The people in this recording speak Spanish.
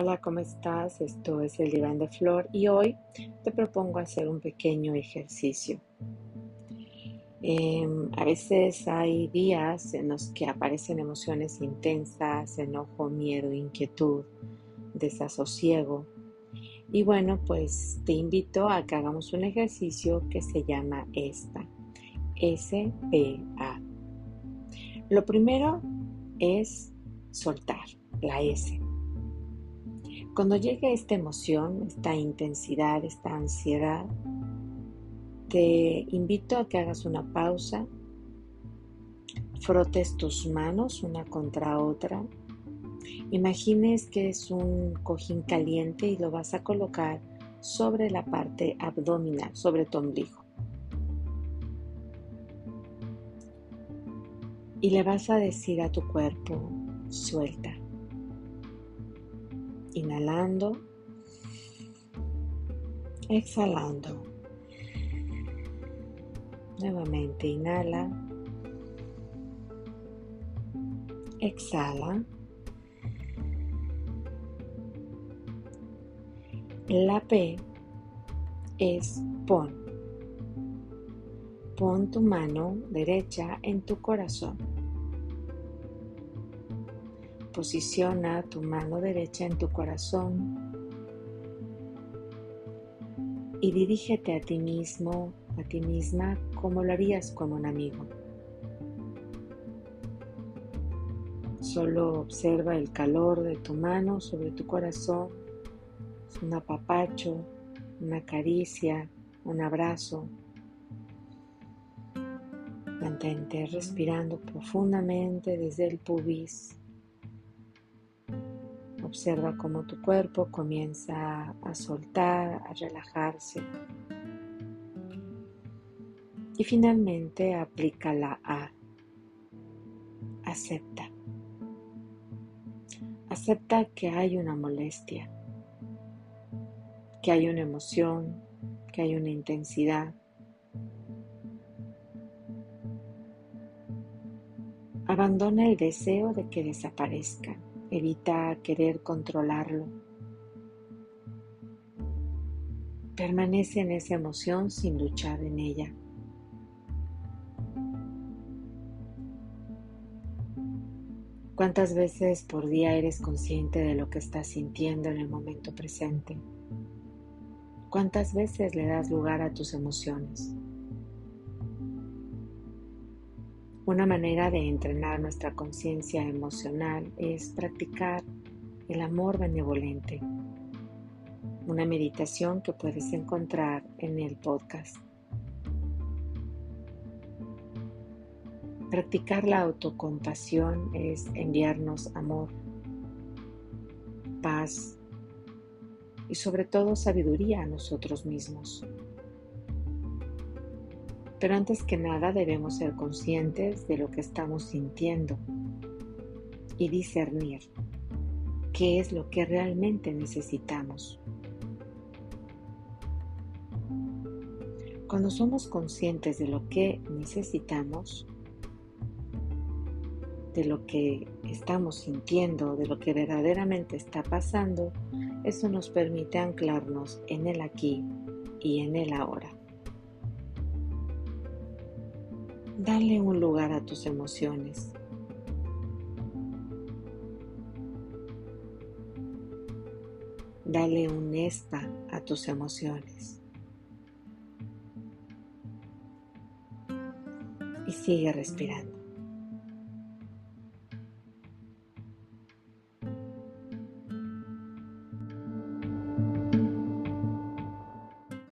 Hola, ¿cómo estás? Esto es el diván de flor y hoy te propongo hacer un pequeño ejercicio. Em, a veces hay días en los que aparecen emociones intensas, enojo, miedo, inquietud, desasosiego. Y bueno, pues te invito a que hagamos un ejercicio que se llama esta, S-P-A. Lo primero es soltar la S. Cuando llegue esta emoción, esta intensidad, esta ansiedad, te invito a que hagas una pausa, frotes tus manos una contra otra, imagines que es un cojín caliente y lo vas a colocar sobre la parte abdominal, sobre tu ombligo. Y le vas a decir a tu cuerpo, suelta. Inhalando, exhalando. Nuevamente inhala, exhala. La P es pon. Pon tu mano derecha en tu corazón. Posiciona tu mano derecha en tu corazón y dirígete a ti mismo, a ti misma, como lo harías con un amigo. Solo observa el calor de tu mano sobre tu corazón, un apapacho, una caricia, un abrazo. Mantente respirando profundamente desde el pubis Observa cómo tu cuerpo comienza a soltar, a relajarse. Y finalmente aplica la A. Acepta. Acepta que hay una molestia, que hay una emoción, que hay una intensidad. Abandona el deseo de que desaparezca. Evita querer controlarlo. Permanece en esa emoción sin luchar en ella. ¿Cuántas veces por día eres consciente de lo que estás sintiendo en el momento presente? ¿Cuántas veces le das lugar a tus emociones? Una manera de entrenar nuestra conciencia emocional es practicar el amor benevolente, una meditación que puedes encontrar en el podcast. Practicar la autocompasión es enviarnos amor, paz y sobre todo sabiduría a nosotros mismos. Pero antes que nada debemos ser conscientes de lo que estamos sintiendo y discernir qué es lo que realmente necesitamos. Cuando somos conscientes de lo que necesitamos, de lo que estamos sintiendo, de lo que verdaderamente está pasando, eso nos permite anclarnos en el aquí y en el ahora. Dale un lugar a tus emociones. Dale un esta a tus emociones. Y sigue respirando.